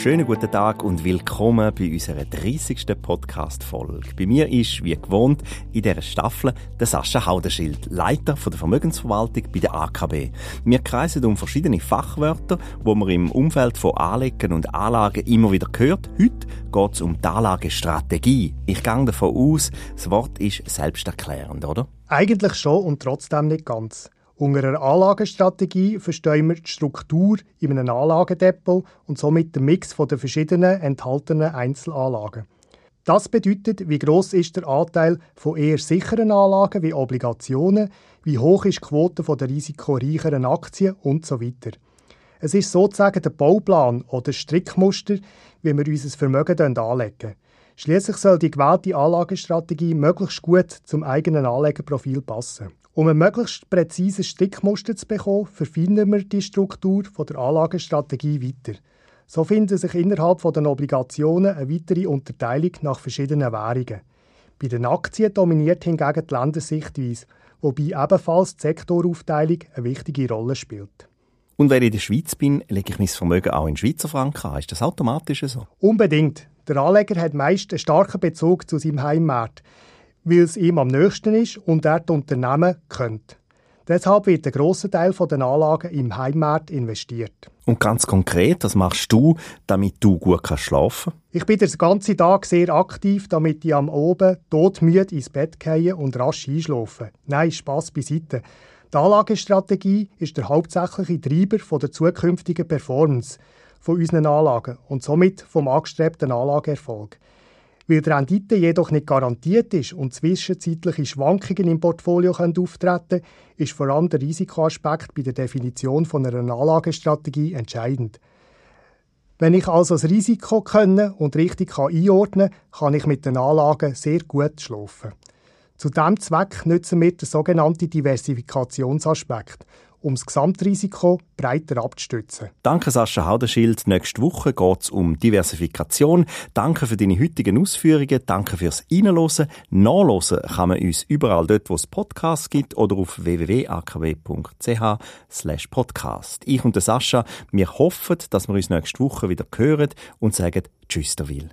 Schönen guten Tag und willkommen bei unserer 30. Podcast-Folge. Bei mir ist, wie gewohnt, in dieser Staffel der Sascha Haudenschild, Leiter der Vermögensverwaltung bei der AKB. Wir kreisen um verschiedene Fachwörter, wo man im Umfeld von Anlegen und Anlagen immer wieder hört. Heute geht es um die Anlagestrategie. Ich gehe davon aus, das Wort ist selbsterklärend, oder? Eigentlich schon und trotzdem nicht ganz. Unter einer Anlagestrategie verstehen wir die Struktur in einem Anlagendepot und somit den Mix der verschiedenen enthaltenen Einzelanlagen. Das bedeutet, wie groß ist der Anteil von eher sicheren Anlagen wie Obligationen, wie hoch ist die Quote der risikoreicheren Aktien und so weiter. Es ist sozusagen der Bauplan oder Strickmuster, wie wir unser Vermögen anlegen. Schließlich soll die gewählte Anlagestrategie möglichst gut zum eigenen Anlegerprofil passen. Um ein möglichst präzises Strickmuster zu bekommen, verfeinern wir die Struktur der Anlagestrategie weiter. So finden sich innerhalb der Obligationen eine weitere Unterteilung nach verschiedenen Währungen. Bei den Aktien dominiert hingegen die Ländersichtweise, wobei ebenfalls die Sektoraufteilung eine wichtige Rolle spielt. Und wenn ich in der Schweiz bin, lege ich mein Vermögen auch in Schweizer Franken an. Ist das automatisch so? Unbedingt. Der Anleger hat meist einen starken Bezug zu seinem Heimmarkt weil es ihm am nächsten ist und er die Unternehmen kennt. Deshalb wird ein grosser Teil der Anlagen im Heimmarkt investiert. Und ganz konkret, was machst du, damit du gut schlafen kannst? Ich bin den ganzen Tag sehr aktiv, damit ich am Oben todmüde ins Bett gehe und rasch einschlafe. Nein, Spass beiseite. Die Anlagestrategie ist der hauptsächliche Treiber der zukünftigen Performance von unseren Anlagen und somit vom angestrebten Anlageerfolg. Weil die Rendite jedoch nicht garantiert ist und zwischenzeitliche Schwankungen im Portfolio können auftreten ist vor allem der Risikoaspekt bei der Definition von einer Anlagestrategie entscheidend. Wenn ich also das Risiko können und richtig einordnen kann, kann ich mit den Anlagen sehr gut schlafen. Zu diesem Zweck nutzen wir den sogenannten Diversifikationsaspekt um das Gesamtrisiko breiter abzustützen. Danke Sascha Haudenschild. Nächste Woche geht es um Diversifikation. Danke für deine heutigen Ausführungen. Danke fürs Reinhören. Nachhören kann man uns überall dort, wo es Podcasts gibt oder auf www.akw.ch podcast. Ich und der Sascha, wir hoffen, dass wir uns nächste Woche wieder hören und sagen Tschüss, der Will.